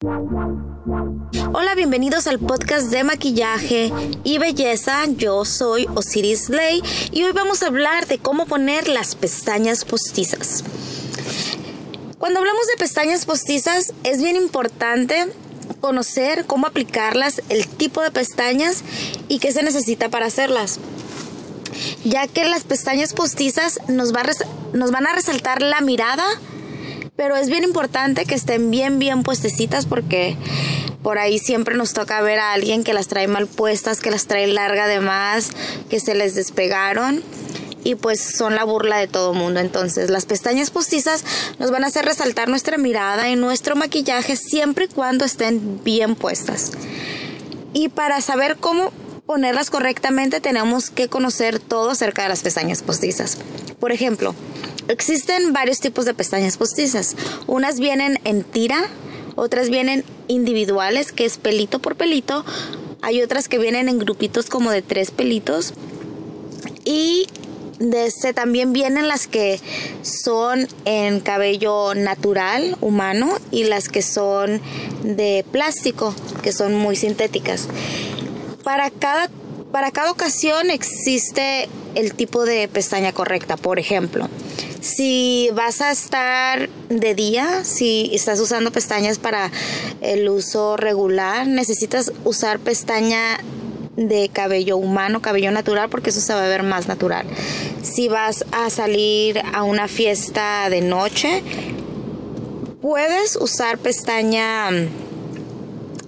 Hola, bienvenidos al podcast de maquillaje y belleza. Yo soy Osiris Lay y hoy vamos a hablar de cómo poner las pestañas postizas. Cuando hablamos de pestañas postizas es bien importante conocer cómo aplicarlas, el tipo de pestañas y qué se necesita para hacerlas. Ya que las pestañas postizas nos, nos van a resaltar la mirada, pero es bien importante que estén bien, bien puestecitas porque por ahí siempre nos toca ver a alguien que las trae mal puestas, que las trae larga de más, que se les despegaron y pues son la burla de todo mundo. Entonces las pestañas postizas nos van a hacer resaltar nuestra mirada y nuestro maquillaje siempre y cuando estén bien puestas. Y para saber cómo ponerlas correctamente tenemos que conocer todo acerca de las pestañas postizas. Por ejemplo, Existen varios tipos de pestañas postizas. Unas vienen en tira, otras vienen individuales, que es pelito por pelito. Hay otras que vienen en grupitos como de tres pelitos. Y desde también vienen las que son en cabello natural, humano, y las que son de plástico, que son muy sintéticas. Para cada, para cada ocasión existe el tipo de pestaña correcta. Por ejemplo, si vas a estar de día, si estás usando pestañas para el uso regular, necesitas usar pestaña de cabello humano, cabello natural, porque eso se va a ver más natural. Si vas a salir a una fiesta de noche, puedes usar pestaña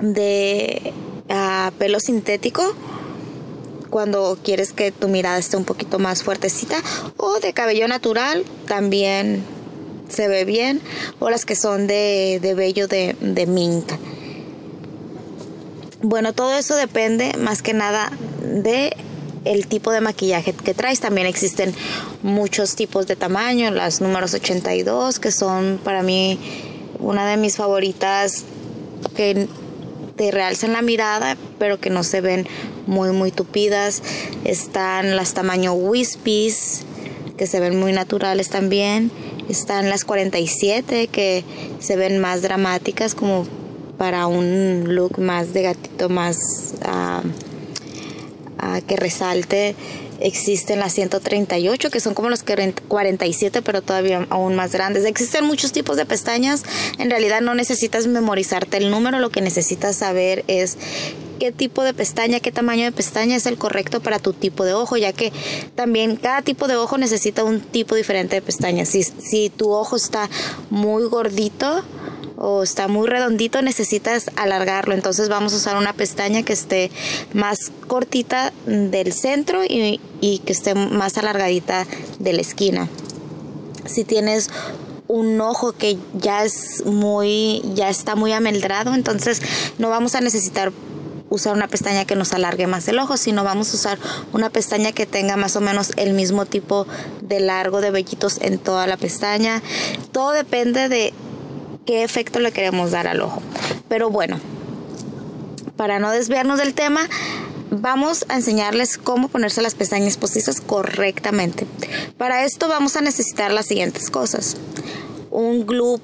de ah, pelo sintético cuando quieres que tu mirada esté un poquito más fuertecita o de cabello natural también se ve bien o las que son de, de vello de, de mink. Bueno, todo eso depende más que nada de el tipo de maquillaje que traes. También existen muchos tipos de tamaño, las números 82 que son para mí una de mis favoritas que te realzan la mirada, pero que no se ven muy, muy tupidas. Están las tamaño Wispies, que se ven muy naturales también. Están las 47, que se ven más dramáticas, como para un look más de gatito, más uh, que resalte existen las 138 que son como los 47 pero todavía aún más grandes. Existen muchos tipos de pestañas. En realidad no necesitas memorizarte el número, lo que necesitas saber es qué tipo de pestaña, qué tamaño de pestaña es el correcto para tu tipo de ojo, ya que también cada tipo de ojo necesita un tipo diferente de pestaña. Si, si tu ojo está muy gordito, o está muy redondito, necesitas alargarlo. Entonces vamos a usar una pestaña que esté más cortita del centro y, que esté más alargadita de la esquina. Si tienes un ojo que ya es muy, ya está muy ameldrado, entonces no vamos a necesitar usar una pestaña que nos alargue más el ojo, sino vamos a usar una pestaña que tenga más o menos el mismo tipo de largo de vellitos en toda la pestaña. Todo depende de qué efecto le queremos dar al ojo. Pero bueno, para no desviarnos del tema, vamos a enseñarles cómo ponerse las pestañas postizas correctamente. Para esto vamos a necesitar las siguientes cosas. Un glue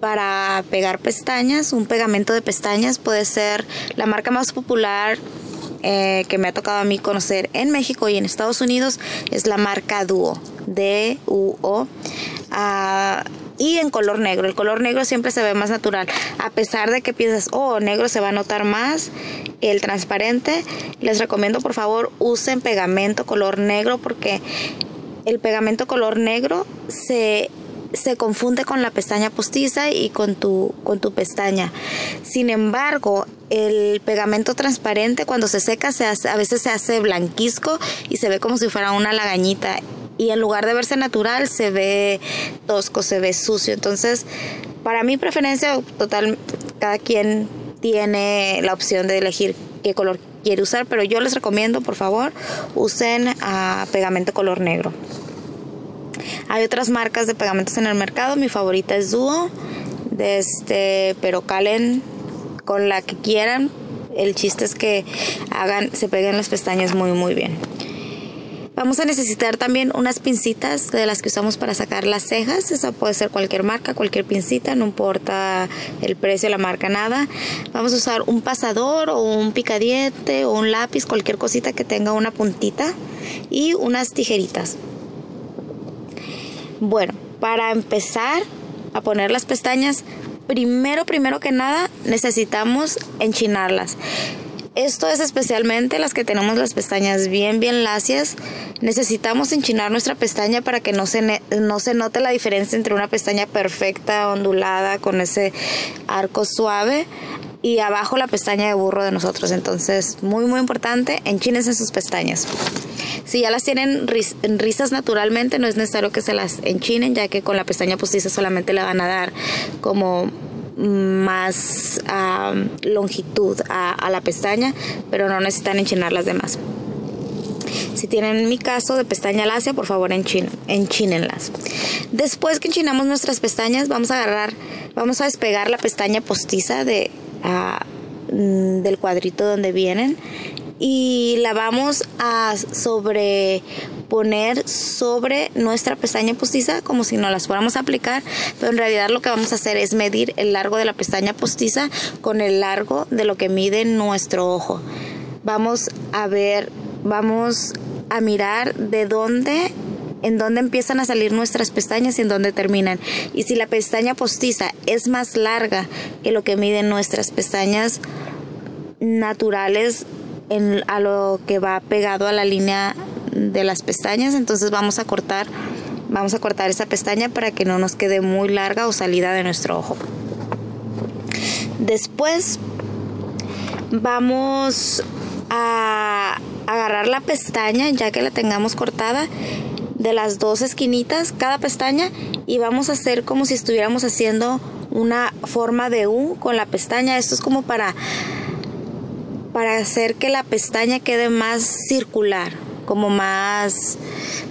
para pegar pestañas, un pegamento de pestañas puede ser la marca más popular eh, que me ha tocado a mí conocer en México y en Estados Unidos es la marca Duo, D-U-O. Ah, y en color negro. El color negro siempre se ve más natural. A pesar de que piensas, oh, negro se va a notar más, el transparente, les recomiendo por favor usen pegamento color negro porque el pegamento color negro se se confunde con la pestaña postiza y con tu, con tu pestaña. Sin embargo, el pegamento transparente cuando se seca se a veces se hace blanquisco y se ve como si fuera una lagañita y en lugar de verse natural se ve tosco, se ve sucio. Entonces, para mi preferencia total, cada quien tiene la opción de elegir qué color quiere usar, pero yo les recomiendo, por favor, usen a pegamento color negro. Hay otras marcas de pegamentos en el mercado, mi favorita es Duo, este, pero calen con la que quieran. El chiste es que hagan, se peguen las pestañas muy muy bien. Vamos a necesitar también unas pincitas de las que usamos para sacar las cejas. Esa puede ser cualquier marca, cualquier pincita, no importa el precio, la marca, nada. Vamos a usar un pasador o un picadiente o un lápiz, cualquier cosita que tenga una puntita y unas tijeritas. Bueno, para empezar a poner las pestañas, primero, primero que nada, necesitamos enchinarlas. Esto es especialmente las que tenemos las pestañas bien, bien lacias. Necesitamos enchinar nuestra pestaña para que no se, no se note la diferencia entre una pestaña perfecta, ondulada, con ese arco suave, y abajo la pestaña de burro de nosotros. Entonces, muy, muy importante, enchínense sus pestañas. Si ya las tienen risas naturalmente, no es necesario que se las enchinen, ya que con la pestaña postiza solamente le van a dar como más longitud a, la pestaña, pero no necesitan enchinar las demás. Si tienen mi caso de pestaña lacia, por favor enchínenlas. Después que enchinamos nuestras pestañas, vamos a agarrar, vamos a despegar la pestaña postiza de, mm, del cuadrito donde vienen y la vamos a sobreponer sobre nuestra pestaña postiza como si no las fuéramos a aplicar, pero en realidad lo que vamos a hacer es medir el largo de la pestaña postiza con el largo de lo que mide nuestro ojo. Vamos a ver, vamos a mirar de dónde en dónde empiezan a salir nuestras pestañas y en dónde terminan. Y si la pestaña postiza es más larga que lo que miden nuestras pestañas naturales, a lo que va pegado a la línea de las pestañas, entonces vamos a cortar vamos a cortar esa pestaña para que no nos quede muy larga o salida de nuestro ojo. Después vamos a agarrar la pestaña ya que la tengamos cortada de las dos esquinitas cada pestaña y vamos a hacer como si estuviéramos haciendo una forma de U con la pestaña. Esto es como para para hacer que la pestaña quede más circular, como más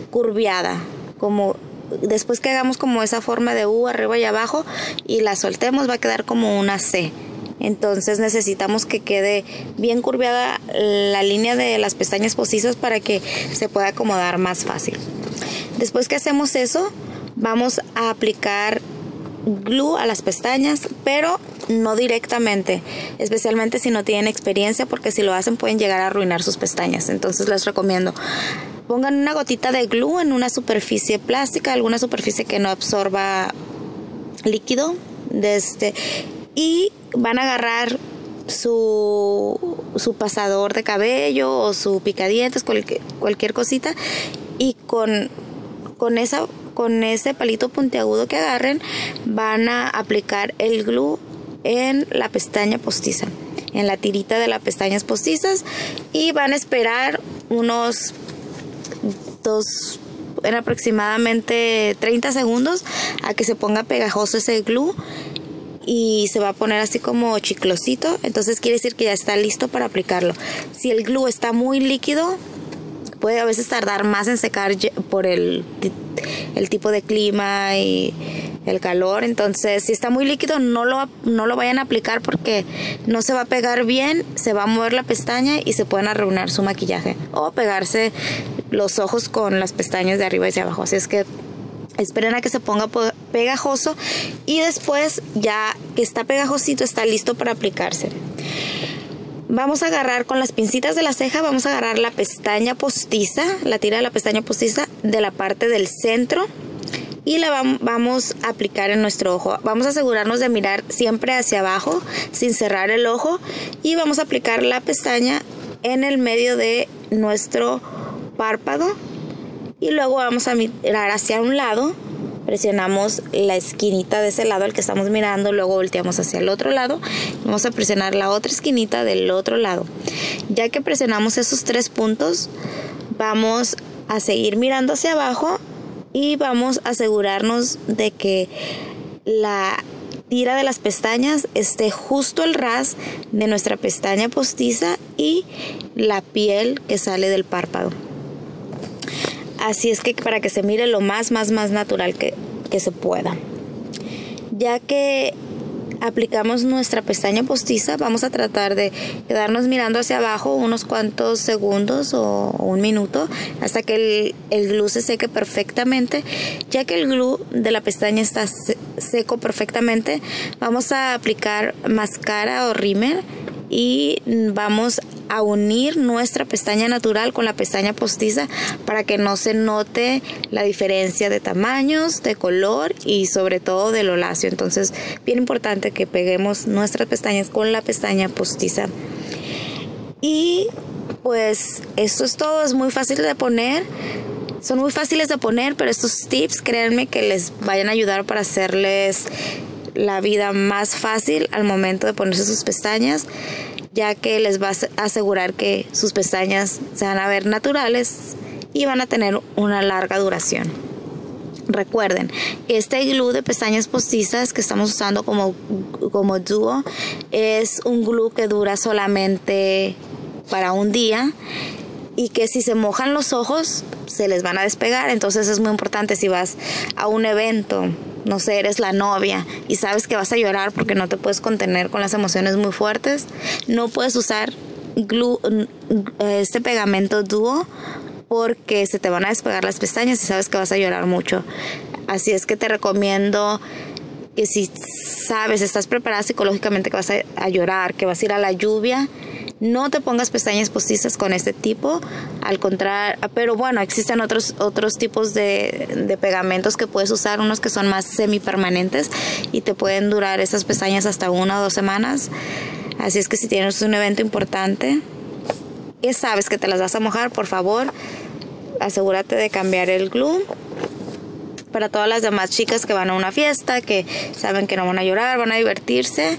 curviada, como después que hagamos como esa forma de U arriba y abajo y la soltemos va a quedar como una C. Entonces necesitamos que quede bien curviada la línea de las pestañas postizas para que se pueda acomodar más fácil. Después que hacemos eso, vamos a aplicar glue a las pestañas, pero no directamente, especialmente si no tienen experiencia, porque si lo hacen pueden llegar a arruinar sus pestañas. Entonces les recomiendo pongan una gotita de glue en una superficie plástica, alguna superficie que no absorba líquido, de este, y van a agarrar su, su pasador de cabello o su picadientes, cualquier, cualquier cosita, y con, con esa con ese palito puntiagudo que agarren van a aplicar el glue en la pestaña postiza, en la tirita de las pestañas postizas y van a esperar unos dos en aproximadamente 30 segundos a que se ponga pegajoso ese glue y se va a poner así como chiclosito, entonces quiere decir que ya está listo para aplicarlo. Si el glue está muy líquido, puede a veces tardar más en secar por el, el tipo de clima y el calor. Entonces, si está muy líquido, no lo, no lo vayan a aplicar porque no se va a pegar bien, se va a mover la pestaña y se pueden arruinar su maquillaje. O pegarse los ojos con las pestañas de arriba y de abajo. Así es que esperen a que se ponga pegajoso y después ya que está pegajosito está listo para aplicarse. Vamos a agarrar con las pincitas de la ceja, vamos a agarrar la pestaña postiza, la tira de la pestaña postiza de la parte del centro y la vamos a aplicar en nuestro ojo. Vamos a asegurarnos de mirar siempre hacia abajo sin cerrar el ojo y vamos a aplicar la pestaña en el medio de nuestro párpado y luego vamos a mirar hacia un lado presionamos la esquinita de ese lado al que estamos mirando, luego volteamos hacia el otro lado, vamos a presionar la otra esquinita del otro lado. Ya que presionamos esos tres puntos, vamos a seguir mirando hacia abajo y vamos a asegurarnos de que la tira de las pestañas esté justo al ras de nuestra pestaña postiza y la piel que sale del párpado. Así es que para que se mire lo más, más, más natural que, se pueda. Ya que aplicamos nuestra pestaña postiza, vamos a tratar de quedarnos mirando hacia abajo unos cuantos segundos o un minuto hasta que el, el glue se seque perfectamente. Ya que el glue de la pestaña está seco perfectamente, vamos a aplicar mascara o rímel y vamos a unir nuestra pestaña natural con la pestaña postiza para que no se note la diferencia de tamaños, de color y sobre todo de lo lacio. Entonces, bien importante que peguemos nuestras pestañas con la pestaña postiza. Y pues esto es todo, es muy fácil de poner. Son muy fáciles de poner, pero estos tips créanme que les vayan a ayudar para hacerles la vida más fácil al momento de ponerse sus pestañas, ya que les va a asegurar que sus pestañas se van a ver naturales y van a tener una larga duración. Recuerden, este glue de pestañas postizas que estamos usando como, como dúo es un glue que dura solamente para un día y que si se mojan los ojos se les van a despegar. Entonces es muy importante si vas a un evento, no sé, eres la novia y sabes que vas a llorar porque no te puedes contener con las emociones muy fuertes, no puedes usar glue, este pegamento dúo porque se te van a despegar las pestañas y sabes que vas a llorar mucho. Así es que te recomiendo que si sabes, estás preparada psicológicamente que vas a, a llorar, que vas a ir a la lluvia, no te pongas pestañas postizas con este tipo, al contrario, pero bueno, existen otros, otros tipos de, pegamentos que puedes usar, unos que son más semipermanentes y te pueden durar esas pestañas hasta una o dos semanas. Así es que si tienes un evento importante y sabes que te las vas a mojar, por favor, asegúrate de cambiar el glue para todas las demás chicas que van a una fiesta, que saben que no van a llorar, van a divertirse,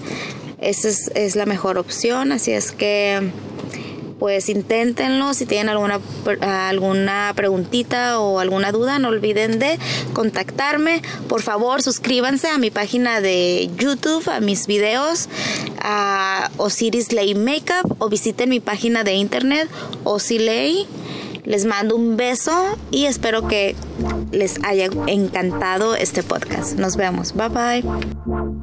esa es, la mejor opción, así es que pues inténtenlo. Si tienen alguna, alguna preguntita o alguna duda, no olviden de contactarme. Por favor, suscríbanse a mi página de YouTube, a mis videos, a Osiris Lay Makeup o visiten mi página de internet Osilay. Les mando un beso y espero que les haya encantado este podcast. Nos vemos. Bye bye.